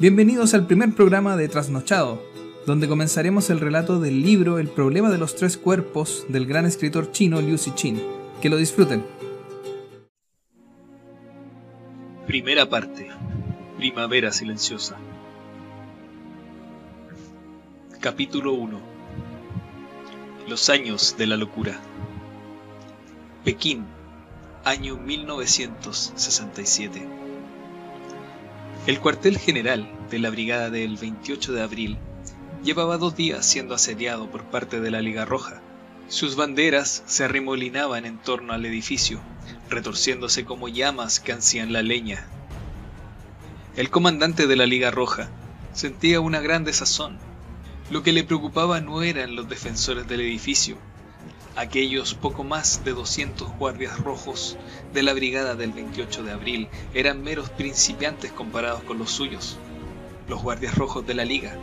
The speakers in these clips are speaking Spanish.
Bienvenidos al primer programa de Trasnochado, donde comenzaremos el relato del libro El problema de los tres cuerpos del gran escritor chino Liu Cixin. Que lo disfruten. Primera parte. Primavera silenciosa. Capítulo 1. Los años de la locura. Pekín, año 1967. El cuartel general de la brigada del 28 de abril llevaba dos días siendo asediado por parte de la Liga Roja. Sus banderas se arremolinaban en torno al edificio, retorciéndose como llamas que ansían la leña. El comandante de la Liga Roja sentía una gran desazón. Lo que le preocupaba no eran los defensores del edificio, Aquellos poco más de 200 guardias rojos de la brigada del 28 de abril eran meros principiantes comparados con los suyos, los guardias rojos de la Liga,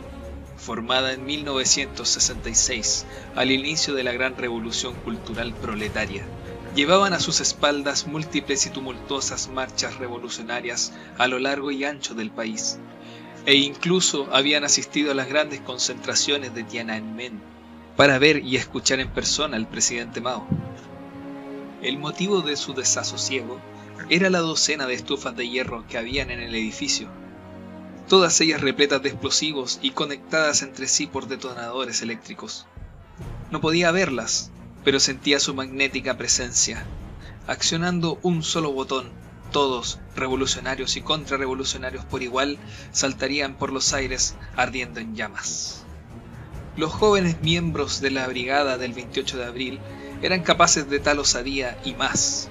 formada en 1966 al inicio de la gran revolución cultural proletaria. Llevaban a sus espaldas múltiples y tumultuosas marchas revolucionarias a lo largo y ancho del país, e incluso habían asistido a las grandes concentraciones de Tiananmen para ver y escuchar en persona al presidente Mao. El motivo de su desasosiego era la docena de estufas de hierro que habían en el edificio, todas ellas repletas de explosivos y conectadas entre sí por detonadores eléctricos. No podía verlas, pero sentía su magnética presencia. Accionando un solo botón, todos, revolucionarios y contrarrevolucionarios por igual, saltarían por los aires ardiendo en llamas. Los jóvenes miembros de la brigada del 28 de abril eran capaces de tal osadía y más.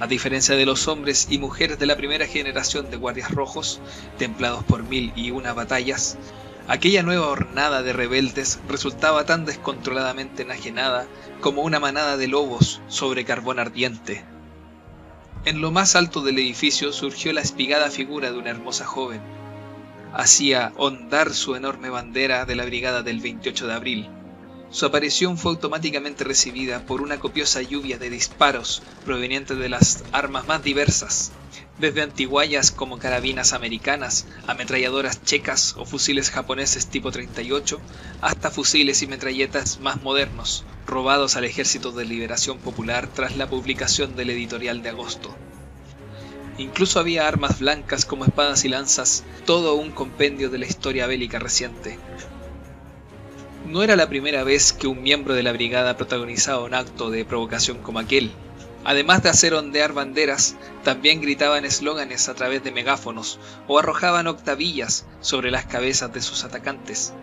A diferencia de los hombres y mujeres de la primera generación de guardias rojos, templados por mil y una batallas, aquella nueva hornada de rebeldes resultaba tan descontroladamente enajenada como una manada de lobos sobre carbón ardiente. En lo más alto del edificio surgió la espigada figura de una hermosa joven, hacía ondar su enorme bandera de la brigada del 28 de abril. Su aparición fue automáticamente recibida por una copiosa lluvia de disparos provenientes de las armas más diversas, desde antiguayas como carabinas americanas, ametralladoras checas o fusiles japoneses tipo 38, hasta fusiles y metralletas más modernos, robados al Ejército de Liberación Popular tras la publicación del editorial de agosto. Incluso había armas blancas como espadas y lanzas, todo un compendio de la historia bélica reciente. No era la primera vez que un miembro de la brigada protagonizaba un acto de provocación como aquel. Además de hacer ondear banderas, también gritaban eslóganes a través de megáfonos o arrojaban octavillas sobre las cabezas de sus atacantes.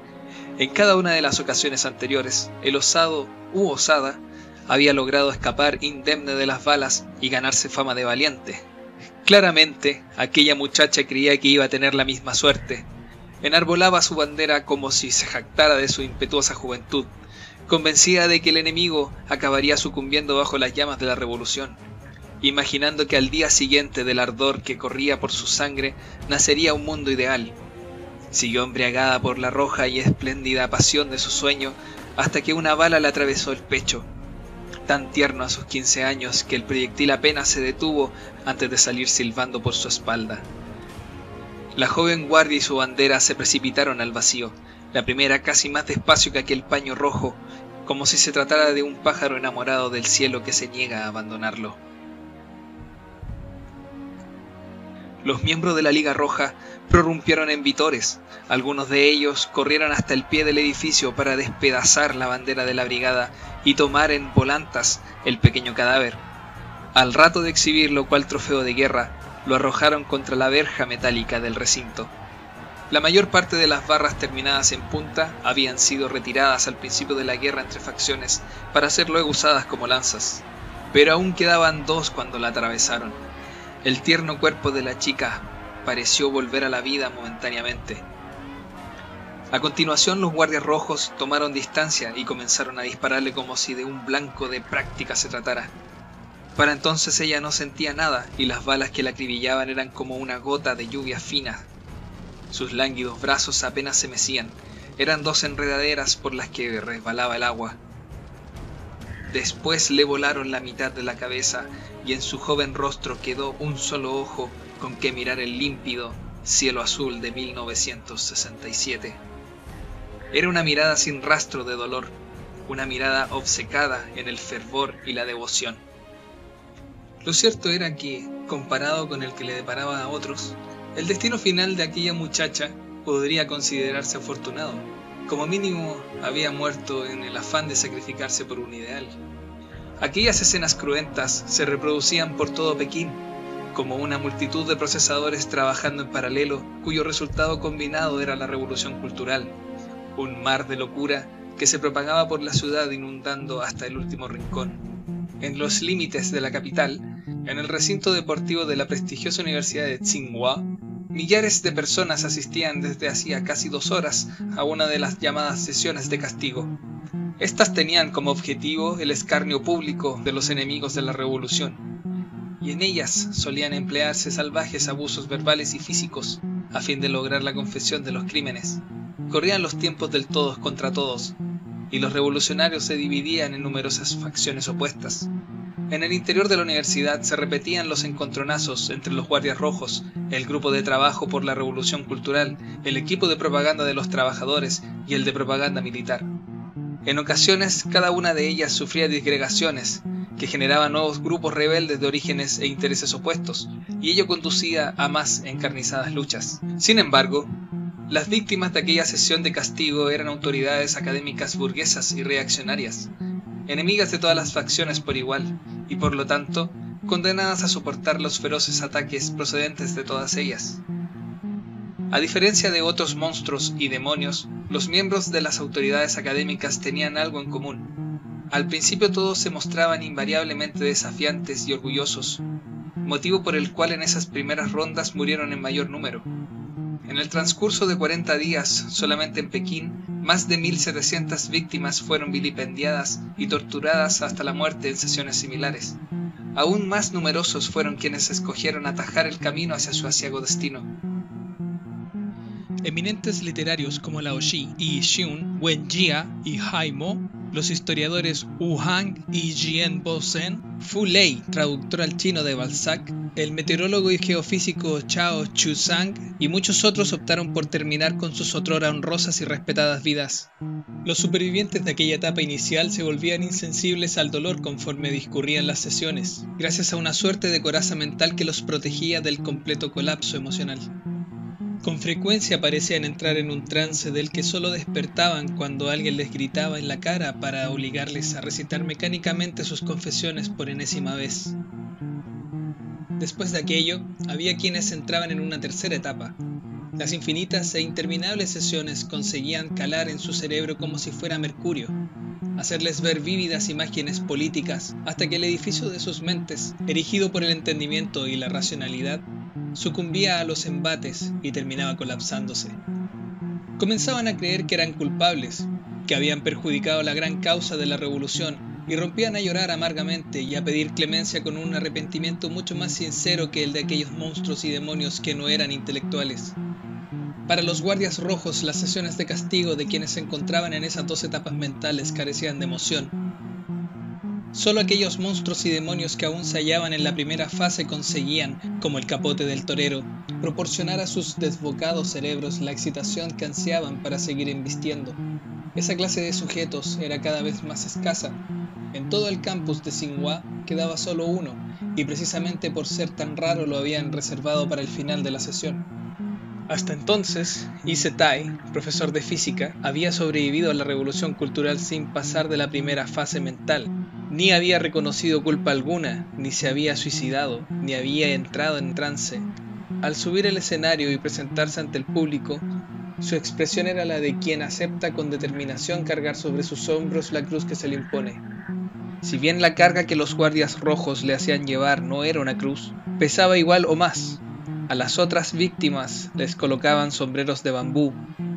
En cada una de las ocasiones anteriores, el osado u osada había logrado escapar indemne de las balas y ganarse fama de valiente. Claramente, aquella muchacha creía que iba a tener la misma suerte. Enarbolaba su bandera como si se jactara de su impetuosa juventud, convencida de que el enemigo acabaría sucumbiendo bajo las llamas de la revolución, imaginando que al día siguiente del ardor que corría por su sangre nacería un mundo ideal. Siguió embriagada por la roja y espléndida pasión de su sueño hasta que una bala le atravesó el pecho tan tierno a sus 15 años que el proyectil apenas se detuvo antes de salir silbando por su espalda. La joven guardia y su bandera se precipitaron al vacío, la primera casi más despacio que aquel paño rojo, como si se tratara de un pájaro enamorado del cielo que se niega a abandonarlo. Los miembros de la Liga Roja prorrumpieron en vitores. Algunos de ellos corrieron hasta el pie del edificio para despedazar la bandera de la brigada y tomar en volantas el pequeño cadáver. Al rato de exhibirlo cual trofeo de guerra, lo arrojaron contra la verja metálica del recinto. La mayor parte de las barras terminadas en punta habían sido retiradas al principio de la guerra entre facciones para ser luego usadas como lanzas, pero aún quedaban dos cuando la atravesaron. El tierno cuerpo de la chica pareció volver a la vida momentáneamente. A continuación los guardias rojos tomaron distancia y comenzaron a dispararle como si de un blanco de práctica se tratara. Para entonces ella no sentía nada y las balas que la acribillaban eran como una gota de lluvia fina. Sus lánguidos brazos apenas se mecían, eran dos enredaderas por las que resbalaba el agua. Después le volaron la mitad de la cabeza y en su joven rostro quedó un solo ojo con que mirar el límpido, Cielo Azul de 1967. Era una mirada sin rastro de dolor, una mirada obcecada en el fervor y la devoción. Lo cierto era que, comparado con el que le deparaba a otros, el destino final de aquella muchacha podría considerarse afortunado. Como mínimo, había muerto en el afán de sacrificarse por un ideal. Aquellas escenas cruentas se reproducían por todo Pekín, como una multitud de procesadores trabajando en paralelo, cuyo resultado combinado era la revolución cultural, un mar de locura que se propagaba por la ciudad inundando hasta el último rincón. En los límites de la capital, en el recinto deportivo de la prestigiosa Universidad de Tsinghua, millares de personas asistían desde hacía casi dos horas a una de las llamadas sesiones de castigo. Estas tenían como objetivo el escarnio público de los enemigos de la revolución, y en ellas solían emplearse salvajes abusos verbales y físicos a fin de lograr la confesión de los crímenes. Corrían los tiempos del todos contra todos, y los revolucionarios se dividían en numerosas facciones opuestas. En el interior de la universidad se repetían los encontronazos entre los guardias rojos, el grupo de trabajo por la revolución cultural, el equipo de propaganda de los trabajadores y el de propaganda militar. En ocasiones cada una de ellas sufría disgregaciones, que generaba nuevos grupos rebeldes de orígenes e intereses opuestos, y ello conducía a más encarnizadas luchas. Sin embargo, las víctimas de aquella sesión de castigo eran autoridades académicas burguesas y reaccionarias, enemigas de todas las facciones por igual, y por lo tanto, condenadas a soportar los feroces ataques procedentes de todas ellas. A diferencia de otros monstruos y demonios, los miembros de las autoridades académicas tenían algo en común, al principio todos se mostraban invariablemente desafiantes y orgullosos, motivo por el cual en esas primeras rondas murieron en mayor número. En el transcurso de 40 días, solamente en Pekín, más de 1.700 víctimas fueron vilipendiadas y torturadas hasta la muerte en sesiones similares. Aún más numerosos fueron quienes escogieron atajar el camino hacia su asiago destino. Eminentes literarios como Lao Shi y Xiun, Wen Jia y Haimo los historiadores Wu Hang y Jian Bo-sen, Fu Lei, traductor al chino de Balzac, el meteorólogo y geofísico Chao Chu-sang y muchos otros optaron por terminar con sus otrora honrosas y respetadas vidas. Los supervivientes de aquella etapa inicial se volvían insensibles al dolor conforme discurrían las sesiones, gracias a una suerte de coraza mental que los protegía del completo colapso emocional. Con frecuencia parecían entrar en un trance del que solo despertaban cuando alguien les gritaba en la cara para obligarles a recitar mecánicamente sus confesiones por enésima vez. Después de aquello, había quienes entraban en una tercera etapa. Las infinitas e interminables sesiones conseguían calar en su cerebro como si fuera mercurio, hacerles ver vívidas imágenes políticas hasta que el edificio de sus mentes, erigido por el entendimiento y la racionalidad, sucumbía a los embates y terminaba colapsándose. Comenzaban a creer que eran culpables, que habían perjudicado la gran causa de la revolución y rompían a llorar amargamente y a pedir clemencia con un arrepentimiento mucho más sincero que el de aquellos monstruos y demonios que no eran intelectuales. Para los guardias rojos, las sesiones de castigo de quienes se encontraban en esas dos etapas mentales carecían de emoción, Solo aquellos monstruos y demonios que aún se hallaban en la primera fase conseguían, como el capote del torero, proporcionar a sus desbocados cerebros la excitación que ansiaban para seguir embistiendo. Esa clase de sujetos era cada vez más escasa. En todo el campus de Tsinghua quedaba solo uno, y precisamente por ser tan raro lo habían reservado para el final de la sesión. Hasta entonces, Ise Tai, profesor de física, había sobrevivido a la revolución cultural sin pasar de la primera fase mental, ni había reconocido culpa alguna, ni se había suicidado, ni había entrado en trance. Al subir el escenario y presentarse ante el público, su expresión era la de quien acepta con determinación cargar sobre sus hombros la cruz que se le impone. Si bien la carga que los guardias rojos le hacían llevar no era una cruz, pesaba igual o más. A las otras víctimas les colocaban sombreros de bambú,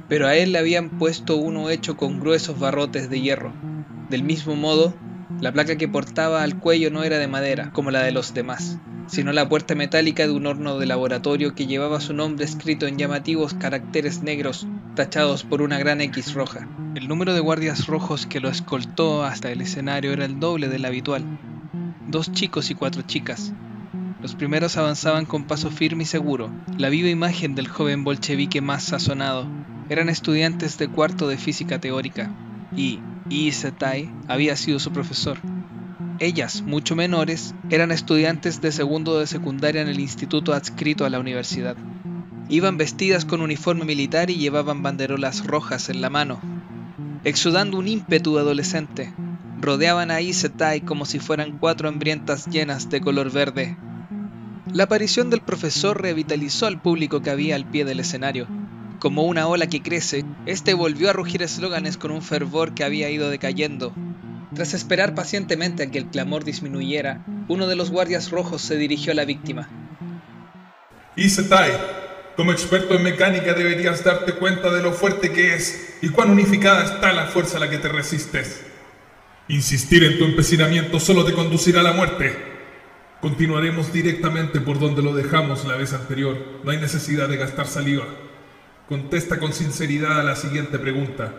pero a él le habían puesto uno hecho con gruesos barrotes de hierro. Del mismo modo, la placa que portaba al cuello no era de madera, como la de los demás, sino la puerta metálica de un horno de laboratorio que llevaba su nombre escrito en llamativos caracteres negros tachados por una gran X roja. El número de guardias rojos que lo escoltó hasta el escenario era el doble del habitual. Dos chicos y cuatro chicas. Los primeros avanzaban con paso firme y seguro, la viva imagen del joven bolchevique más sazonado. Eran estudiantes de cuarto de física teórica, y Yi había sido su profesor. Ellas, mucho menores, eran estudiantes de segundo de secundaria en el instituto adscrito a la universidad. Iban vestidas con uniforme militar y llevaban banderolas rojas en la mano, exudando un ímpetu adolescente. Rodeaban a Isetai como si fueran cuatro hambrientas llenas de color verde. La aparición del profesor revitalizó al público que había al pie del escenario. Como una ola que crece, este volvió a rugir eslóganes con un fervor que había ido decayendo. Tras esperar pacientemente a que el clamor disminuyera, uno de los guardias rojos se dirigió a la víctima. Isetai, como experto en mecánica deberías darte cuenta de lo fuerte que es y cuán unificada está la fuerza a la que te resistes. Insistir en tu empecinamiento solo te conducirá a la muerte. Continuaremos directamente por donde lo dejamos la vez anterior. No hay necesidad de gastar saliva. Contesta con sinceridad a la siguiente pregunta.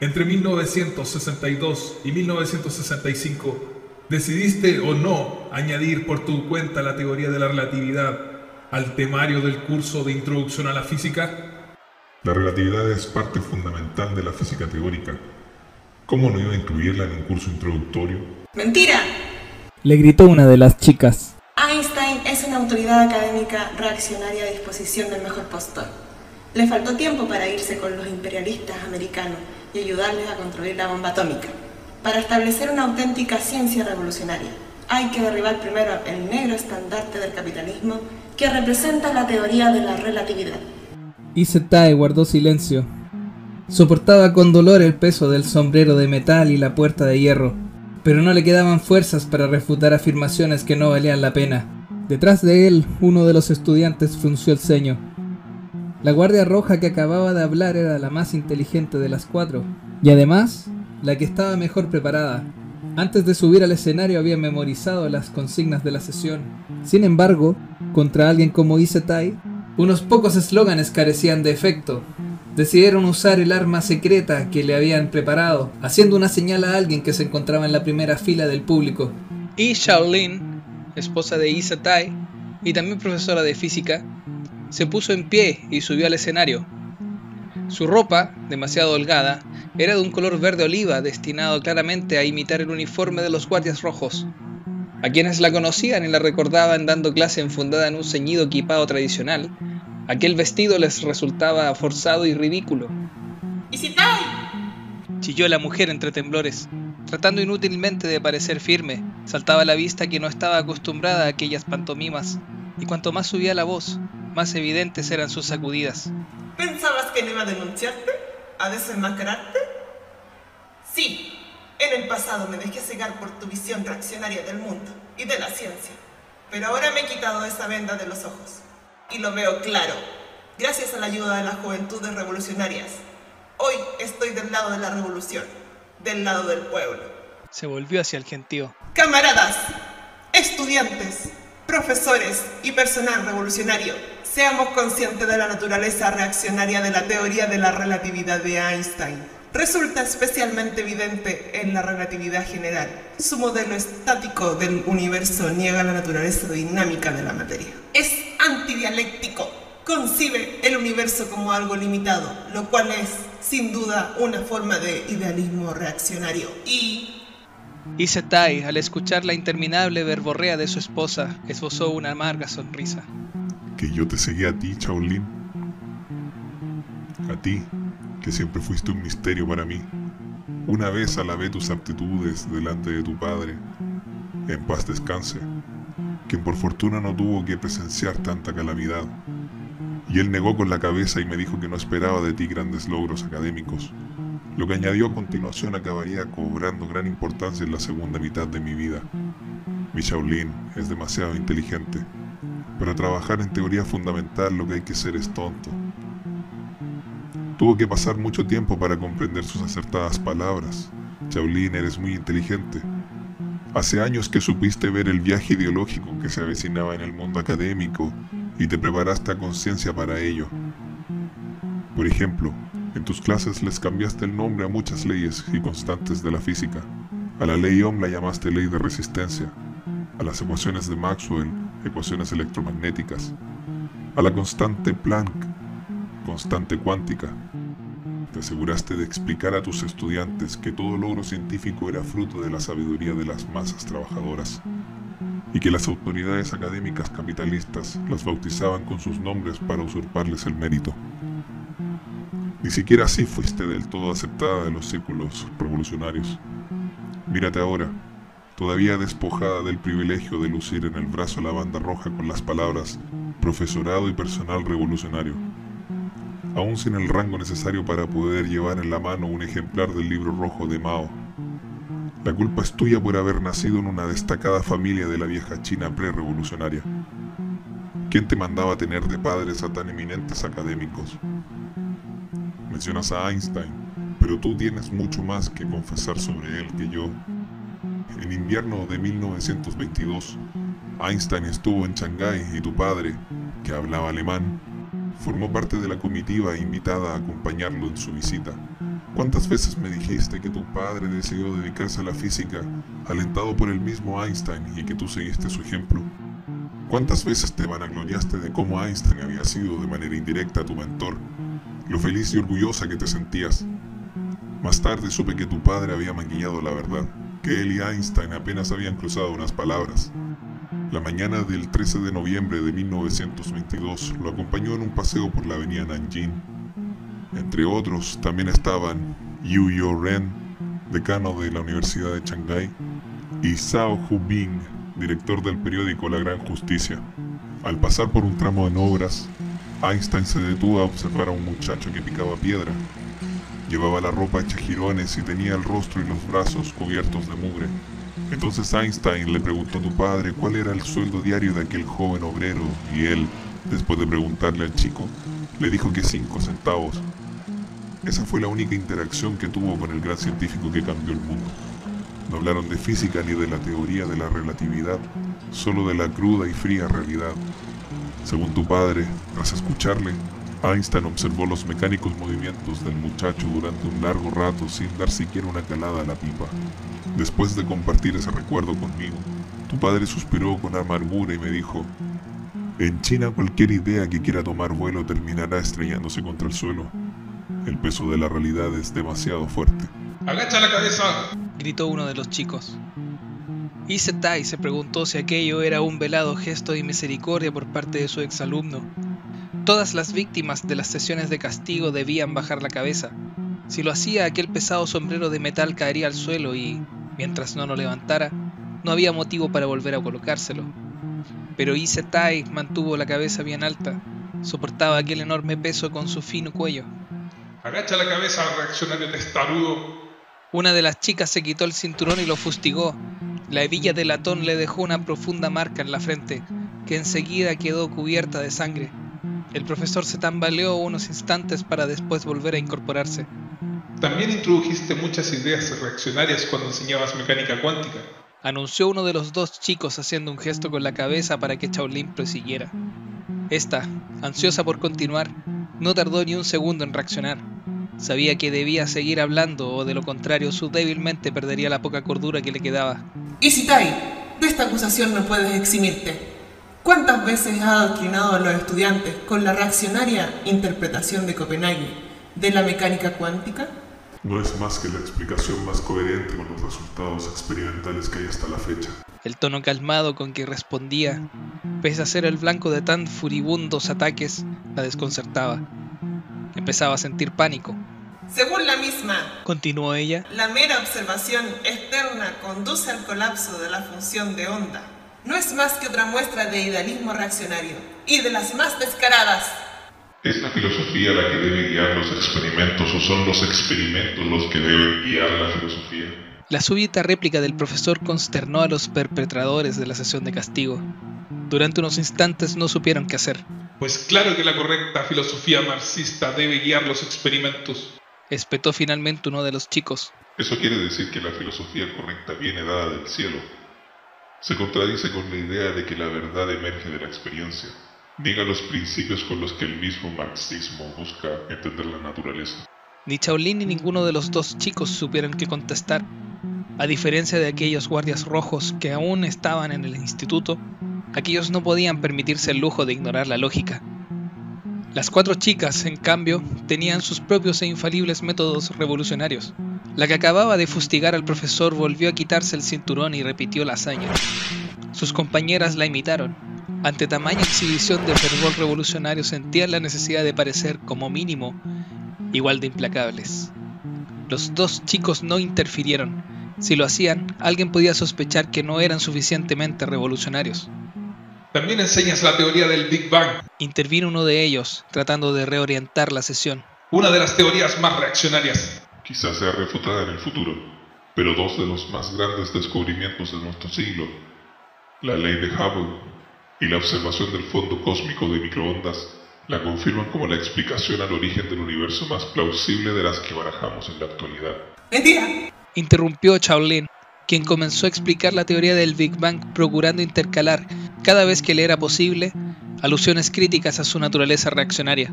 Entre 1962 y 1965, ¿decidiste o no añadir por tu cuenta la teoría de la relatividad al temario del curso de Introducción a la Física? La relatividad es parte fundamental de la física teórica. ¿Cómo no iba a incluirla en un curso introductorio? ¡Mentira! Le gritó una de las chicas. Einstein es una autoridad académica reaccionaria a disposición del mejor postor. Le faltó tiempo para irse con los imperialistas americanos y ayudarles a construir la bomba atómica. Para establecer una auténtica ciencia revolucionaria, hay que derribar primero el negro estandarte del capitalismo que representa la teoría de la relatividad. Isetai guardó silencio. Soportaba con dolor el peso del sombrero de metal y la puerta de hierro, pero no le quedaban fuerzas para refutar afirmaciones que no valían la pena. Detrás de él, uno de los estudiantes frunció el ceño. La guardia roja que acababa de hablar era la más inteligente de las cuatro, y además la que estaba mejor preparada. Antes de subir al escenario había memorizado las consignas de la sesión. Sin embargo, contra alguien como Isetai, unos pocos eslóganes carecían de efecto. Decidieron usar el arma secreta que le habían preparado, haciendo una señal a alguien que se encontraba en la primera fila del público. Y Shaolin, esposa de Isetai y también profesora de física, se puso en pie y subió al escenario. Su ropa, demasiado holgada, era de un color verde oliva destinado claramente a imitar el uniforme de los guardias rojos. A quienes la conocían y la recordaban dando clase enfundada en un ceñido equipado tradicional, aquel vestido les resultaba forzado y ridículo. ¡Isitai! Chilló la mujer entre temblores. Tratando inútilmente de parecer firme, saltaba a la vista que no estaba acostumbrada a aquellas pantomimas, y cuanto más subía la voz, más evidentes eran sus sacudidas. ¿Pensabas que no iba a denunciarte? ¿A desenmascararte? Sí, en el pasado me dejé cegar por tu visión reaccionaria del mundo y de la ciencia. Pero ahora me he quitado esa venda de los ojos. Y lo veo claro. Gracias a la ayuda de las juventudes revolucionarias. Hoy estoy del lado de la revolución. Del lado del pueblo. Se volvió hacia el gentío. Camaradas, estudiantes, profesores y personal revolucionario, seamos conscientes de la naturaleza reaccionaria de la teoría de la relatividad de Einstein. Resulta especialmente evidente en la relatividad general. Su modelo estático del universo niega la naturaleza dinámica de la materia. Es antidialéctico. Concibe el universo como algo limitado, lo cual es, sin duda, una forma de idealismo reaccionario. Y Isetai, al escuchar la interminable verborrea de su esposa, esbozó una amarga sonrisa. Que yo te seguí a ti, Shaolin. A ti, que siempre fuiste un misterio para mí. Una vez alabé tus aptitudes delante de tu padre. En paz descanse, quien por fortuna no tuvo que presenciar tanta calamidad. Y él negó con la cabeza y me dijo que no esperaba de ti grandes logros académicos. Lo que añadió a continuación acabaría cobrando gran importancia en la segunda mitad de mi vida. Mi Shaolin es demasiado inteligente. Para trabajar en teoría fundamental lo que hay que ser es tonto. Tuvo que pasar mucho tiempo para comprender sus acertadas palabras. Shaolin, eres muy inteligente. Hace años que supiste ver el viaje ideológico que se avecinaba en el mundo académico y te preparaste a conciencia para ello. Por ejemplo, en tus clases les cambiaste el nombre a muchas leyes y constantes de la física. A la ley Ohm la llamaste ley de resistencia. A las ecuaciones de Maxwell, ecuaciones electromagnéticas, a la constante Planck, constante cuántica. Te aseguraste de explicar a tus estudiantes que todo logro científico era fruto de la sabiduría de las masas trabajadoras y que las autoridades académicas capitalistas las bautizaban con sus nombres para usurparles el mérito. Ni siquiera así fuiste del todo aceptada de los círculos revolucionarios. Mírate ahora, todavía despojada del privilegio de lucir en el brazo la banda roja con las palabras profesorado y personal revolucionario, aún sin el rango necesario para poder llevar en la mano un ejemplar del libro rojo de Mao. La culpa es tuya por haber nacido en una destacada familia de la vieja China prerevolucionaria. ¿Quién te mandaba tener de padres a tan eminentes académicos? Mencionas a Einstein, pero tú tienes mucho más que confesar sobre él que yo. En invierno de 1922, Einstein estuvo en Shanghái y tu padre, que hablaba alemán, formó parte de la comitiva invitada a acompañarlo en su visita. ¿Cuántas veces me dijiste que tu padre decidió dedicarse a la física, alentado por el mismo Einstein y que tú seguiste su ejemplo? ¿Cuántas veces te vanagloriaste de cómo Einstein había sido de manera indirecta tu mentor, lo feliz y orgullosa que te sentías? Más tarde supe que tu padre había maquillado la verdad, que él y Einstein apenas habían cruzado unas palabras. La mañana del 13 de noviembre de 1922 lo acompañó en un paseo por la avenida Nanjing. Entre otros también estaban Yu Yo-ren, decano de la Universidad de Shanghái, y Zhao Hubing, director del periódico La Gran Justicia. Al pasar por un tramo en obras, Einstein se detuvo a observar a un muchacho que picaba piedra. Llevaba la ropa hecha jirones y tenía el rostro y los brazos cubiertos de mugre. Entonces Einstein le preguntó a tu padre cuál era el sueldo diario de aquel joven obrero y él, después de preguntarle al chico, le dijo que cinco centavos. Esa fue la única interacción que tuvo con el gran científico que cambió el mundo. No hablaron de física ni de la teoría de la relatividad, solo de la cruda y fría realidad. Según tu padre, tras escucharle, Einstein observó los mecánicos movimientos del muchacho durante un largo rato sin dar siquiera una calada a la pipa. Después de compartir ese recuerdo conmigo, tu padre suspiró con amargura y me dijo, en China cualquier idea que quiera tomar vuelo terminará estrellándose contra el suelo. El peso de la realidad es demasiado fuerte. ¡Agacha la cabeza! gritó uno de los chicos. Isetai se preguntó si aquello era un velado gesto de misericordia por parte de su exalumno. Todas las víctimas de las sesiones de castigo debían bajar la cabeza. Si lo hacía, aquel pesado sombrero de metal caería al suelo y, mientras no lo levantara, no había motivo para volver a colocárselo. Pero Isetai mantuvo la cabeza bien alta, soportaba aquel enorme peso con su fino cuello. ¡Agacha la cabeza, reaccionario testarudo! Una de las chicas se quitó el cinturón y lo fustigó. La hebilla de latón le dejó una profunda marca en la frente, que enseguida quedó cubierta de sangre. El profesor se tambaleó unos instantes para después volver a incorporarse. También introdujiste muchas ideas reaccionarias cuando enseñabas mecánica cuántica. Anunció uno de los dos chicos haciendo un gesto con la cabeza para que Shaolin prosiguiera. Esta, ansiosa por continuar, no tardó ni un segundo en reaccionar. Sabía que debía seguir hablando o de lo contrario su débil mente perdería la poca cordura que le quedaba. Isitai, de esta acusación no puedes eximirte. ¿Cuántas veces has adoctrinado a los estudiantes con la reaccionaria interpretación de Copenhague de la mecánica cuántica? No es más que la explicación más coherente con los resultados experimentales que hay hasta la fecha. El tono calmado con que respondía, pese a ser el blanco de tan furibundos ataques, la desconcertaba. Empezaba a sentir pánico. Según la misma, Continuó ella. la mera observación externa conduce al colapso de la función de onda. No es más que otra muestra de idealismo reaccionario y de las más descaradas. ¿Es la filosofía la que debe guiar los experimentos o son los experimentos los que deben guiar la filosofía? La súbita réplica del profesor consternó a los perpetradores de la sesión de castigo. Durante unos instantes no supieron qué hacer. Pues claro que la correcta filosofía marxista debe guiar los experimentos. Espetó finalmente uno de los chicos. Eso quiere decir que la filosofía correcta viene dada del cielo. Se contradice con la idea de que la verdad emerge de la experiencia. Niega los principios con los que el mismo marxismo busca entender la naturaleza. Ni Shaolin ni ninguno de los dos chicos supieron qué contestar. A diferencia de aquellos guardias rojos que aún estaban en el instituto, aquellos no podían permitirse el lujo de ignorar la lógica. Las cuatro chicas, en cambio, tenían sus propios e infalibles métodos revolucionarios. La que acababa de fustigar al profesor volvió a quitarse el cinturón y repitió la hazaña. Sus compañeras la imitaron. Ante tamaña exhibición de fervor revolucionario sentían la necesidad de parecer, como mínimo, igual de implacables. Los dos chicos no interfirieron. Si lo hacían, alguien podía sospechar que no eran suficientemente revolucionarios. También enseñas la teoría del Big Bang, Intervino uno de ellos, tratando de reorientar la sesión. una de las teorías más reaccionarias. Quizás sea refutada en el futuro, pero dos de los más grandes descubrimientos de nuestro siglo, la ley de Hubble y la observación del fondo cósmico de microondas, la confirman como la explicación al origen del universo más plausible de las que barajamos en la actualidad. Mentira. Interrumpió Shaolin, quien comenzó a explicar la teoría del Big Bang procurando intercalar, cada vez que le era posible, alusiones críticas a su naturaleza reaccionaria.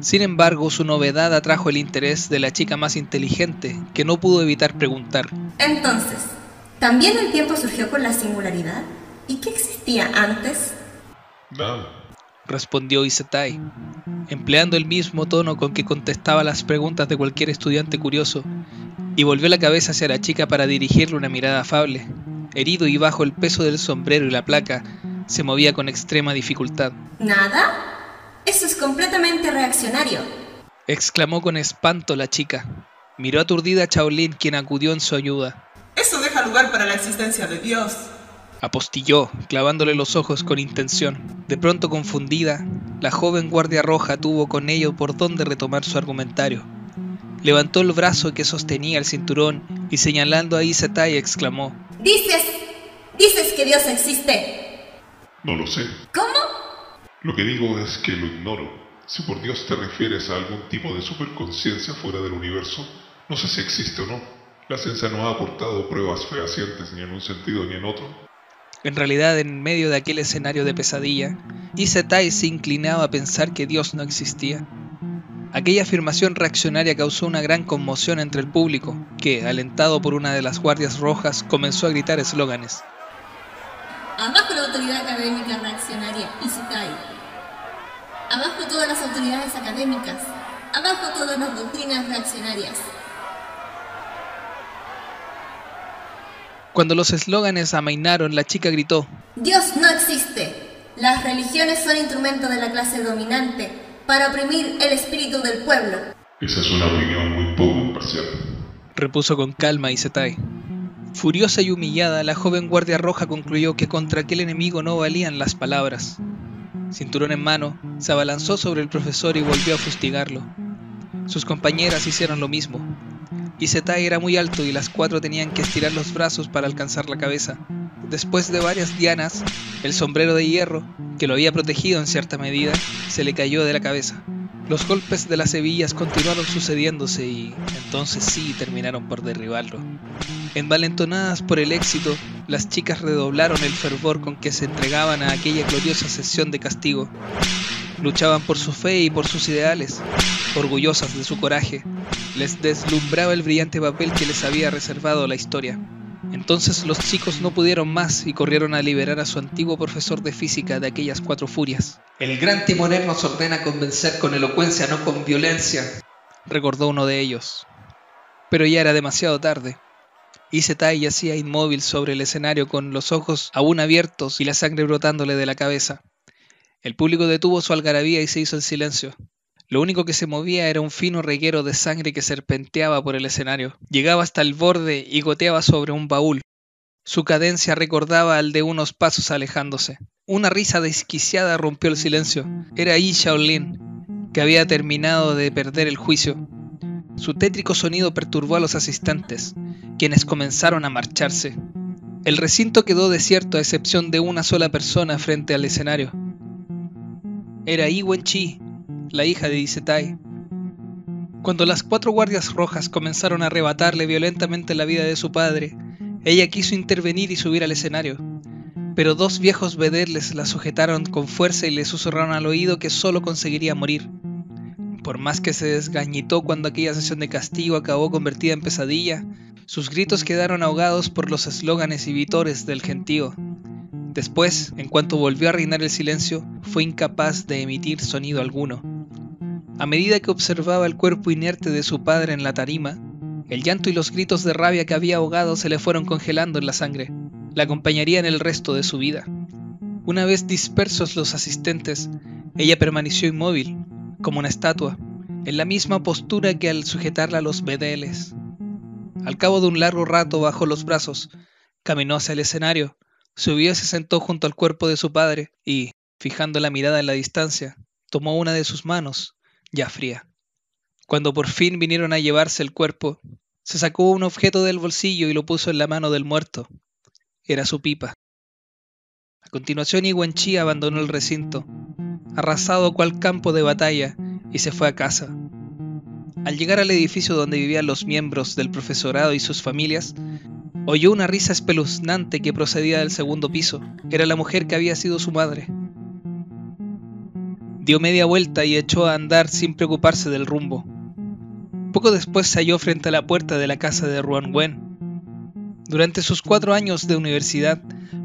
Sin embargo, su novedad atrajo el interés de la chica más inteligente, que no pudo evitar preguntar. Entonces, ¿también el tiempo surgió con la singularidad? ¿Y qué existía antes? Nada. respondió Isetai, empleando el mismo tono con que contestaba las preguntas de cualquier estudiante curioso, y volvió la cabeza hacia la chica para dirigirle una mirada afable. Herido y bajo el peso del sombrero y la placa, se movía con extrema dificultad. ¿Nada? Eso es completamente reaccionario. Exclamó con espanto la chica. Miró aturdida a Shaolin, quien acudió en su ayuda. Eso deja lugar para la existencia de Dios. Apostilló, clavándole los ojos con intención. De pronto confundida, la joven guardia roja tuvo con ello por dónde retomar su argumentario. Levantó el brazo que sostenía el cinturón y señalando a Isetai exclamó, Dices, dices que Dios existe. No lo sé. ¿Cómo? Lo que digo es que lo ignoro. Si por Dios te refieres a algún tipo de superconciencia fuera del universo, no sé si existe o no. La ciencia no ha aportado pruebas fehacientes ni en un sentido ni en otro. En realidad, en medio de aquel escenario de pesadilla, Isetai se inclinaba a pensar que Dios no existía. Aquella afirmación reaccionaria causó una gran conmoción entre el público, que, alentado por una de las guardias rojas, comenzó a gritar eslóganes. Abajo la autoridad académica reaccionaria, Isekai. Abajo todas las autoridades académicas. Abajo todas las doctrinas reaccionarias. Cuando los eslóganes amainaron, la chica gritó, Dios no existe. Las religiones son instrumento de la clase dominante para oprimir el espíritu del pueblo. Esa es una opinión muy poco imparcial. repuso con calma Isetai. Furiosa y humillada, la joven guardia roja concluyó que contra aquel enemigo no valían las palabras. Cinturón en mano, se abalanzó sobre el profesor y volvió a fustigarlo. Sus compañeras hicieron lo mismo. Isetai era muy alto y las cuatro tenían que estirar los brazos para alcanzar la cabeza. Después de varias dianas, el sombrero de hierro, que lo había protegido en cierta medida, se le cayó de la cabeza. Los golpes de las hebillas continuaron sucediéndose y entonces sí terminaron por derribarlo. Envalentonadas por el éxito, las chicas redoblaron el fervor con que se entregaban a aquella gloriosa sesión de castigo. Luchaban por su fe y por sus ideales, orgullosas de su coraje. Les deslumbraba el brillante papel que les había reservado la historia. Entonces los chicos no pudieron más y corrieron a liberar a su antiguo profesor de física de aquellas cuatro furias. El gran timonel nos ordena convencer con elocuencia, no con violencia. recordó uno de ellos. Pero ya era demasiado tarde. Isetai yacía inmóvil sobre el escenario con los ojos aún abiertos y la sangre brotándole de la cabeza. El público detuvo su algarabía y se hizo en silencio. Lo único que se movía era un fino reguero de sangre que serpenteaba por el escenario. Llegaba hasta el borde y goteaba sobre un baúl. Su cadencia recordaba al de unos pasos alejándose. Una risa desquiciada rompió el silencio. Era Yi Shaolin, que había terminado de perder el juicio. Su tétrico sonido perturbó a los asistentes, quienes comenzaron a marcharse. El recinto quedó desierto a excepción de una sola persona frente al escenario. Era Yi Wen-chi, la hija de Isetai. Cuando las cuatro guardias rojas comenzaron a arrebatarle violentamente la vida de su padre, ella quiso intervenir y subir al escenario. Pero dos viejos vedelles la sujetaron con fuerza y le susurraron al oído que solo conseguiría morir. Por más que se desgañitó cuando aquella sesión de castigo acabó convertida en pesadilla, Sus gritos quedaron ahogados por los eslóganes y vítores del gentío. Después, en cuanto volvió a reinar el silencio, fue incapaz de emitir sonido alguno. A medida que observaba el cuerpo inerte de su padre en la tarima, el llanto y los gritos de rabia que había ahogado se le fueron congelando en la sangre. La acompañarían el resto de su vida. Una vez dispersos los asistentes, ella permaneció inmóvil, como una estatua, en la misma postura que al sujetarla a los bedeles. Al cabo de un largo rato bajó los brazos, caminó hacia el escenario, subió y se sentó junto al cuerpo de su padre y, fijando la mirada en la distancia, tomó una de sus manos, ya fría. Cuando por fin vinieron a llevarse el cuerpo, se sacó un objeto del bolsillo y lo puso en la mano del muerto. Era su pipa. A continuación, Chi abandonó el recinto, arrasado cual campo de batalla, y se fue a casa. Al llegar al edificio donde vivían los miembros del profesorado y sus familias, oyó una risa espeluznante que procedía del segundo piso. Era la mujer que había sido su madre. Dio media vuelta y echó a andar sin preocuparse del rumbo. Poco después se halló frente a la puerta de la casa de Ruan Wen. Durante sus cuatro años de universidad,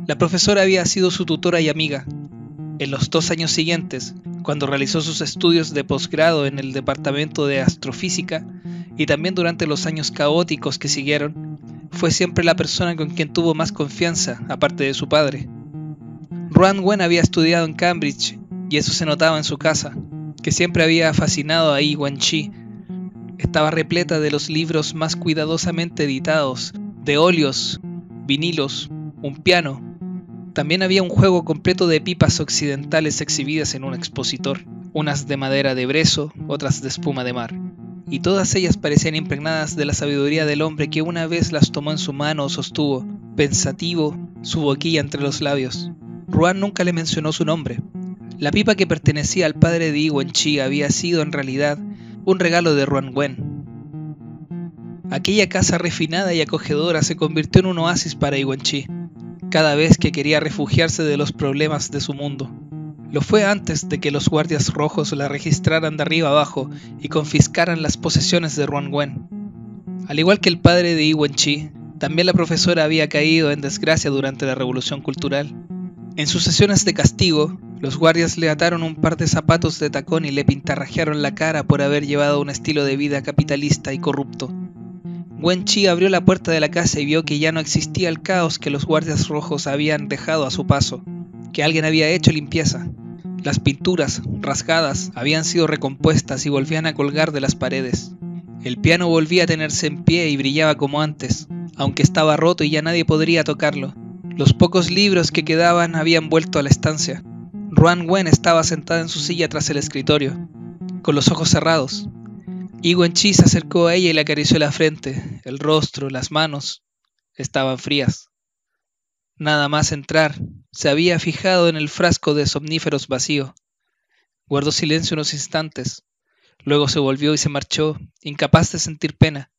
la profesora había sido su tutora y amiga. En los dos años siguientes, cuando realizó sus estudios de posgrado en el Departamento de Astrofísica, y también durante los años caóticos que siguieron, fue siempre la persona con quien tuvo más confianza, aparte de su padre. Ruan Wen había estudiado en Cambridge, y eso se notaba en su casa, que siempre había fascinado a Yi Chi estaba repleta de los libros más cuidadosamente editados, de óleos, vinilos, un piano. También había un juego completo de pipas occidentales exhibidas en un expositor, unas de madera de brezo, otras de espuma de mar. Y todas ellas parecían impregnadas de la sabiduría del hombre que una vez las tomó en su mano o sostuvo, pensativo, su boquilla entre los labios. Ruan nunca le mencionó su nombre. La pipa que pertenecía al padre de Yi Chi había sido en realidad un regalo de Ruan Wen. Aquella casa refinada y acogedora se convirtió en un oasis para Chi, cada vez que quería refugiarse de los problemas de su mundo. Lo fue antes de que los guardias rojos la registraran de arriba abajo y confiscaran las posesiones de Ruan Wen. Al igual que el padre de Chi, también la profesora había caído en desgracia durante la Revolución Cultural. En sus sesiones de castigo, los guardias le ataron un par de zapatos de tacón y le pintarrajearon la cara por haber llevado un estilo de vida capitalista y corrupto. Wen Chi abrió la puerta de la casa y vio que ya no existía el caos que los guardias rojos habían dejado a su paso, que alguien había hecho limpieza. Las pinturas, rasgadas, habían sido recompuestas y volvían a colgar de las paredes. El piano volvía a tenerse en pie y brillaba como antes, aunque estaba roto y ya nadie podría tocarlo. Los pocos libros que quedaban habían vuelto a la estancia. Ruan Wen estaba sentada en su silla tras el escritorio, con los ojos cerrados. Y Chi se acercó a ella y le acarició la frente, el rostro, las manos. Estaban frías. Nada más entrar, se había fijado en el frasco de somníferos vacío. Guardó silencio unos instantes. Luego se volvió y se marchó, incapaz de sentir pena.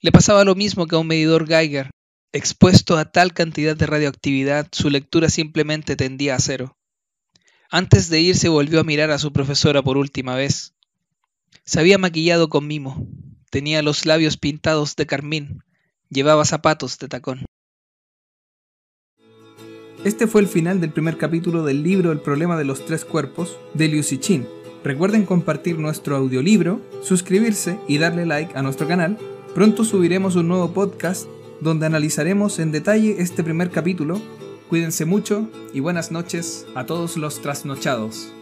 Le pasaba lo mismo que a un medidor Geiger, Expuesto a tal cantidad de radioactividad, su lectura simplemente tendía a cero. Antes de irse volvió a mirar a su profesora por última vez. Se había maquillado con mimo, tenía los labios pintados de carmín, llevaba zapatos de tacón. Este fue el final del primer capítulo del libro El problema de los tres cuerpos de Liu Chin. Recuerden compartir nuestro audiolibro, suscribirse y darle like a nuestro canal. Pronto subiremos un nuevo podcast donde analizaremos en detalle este primer capítulo. Cuídense mucho y buenas noches a todos los trasnochados.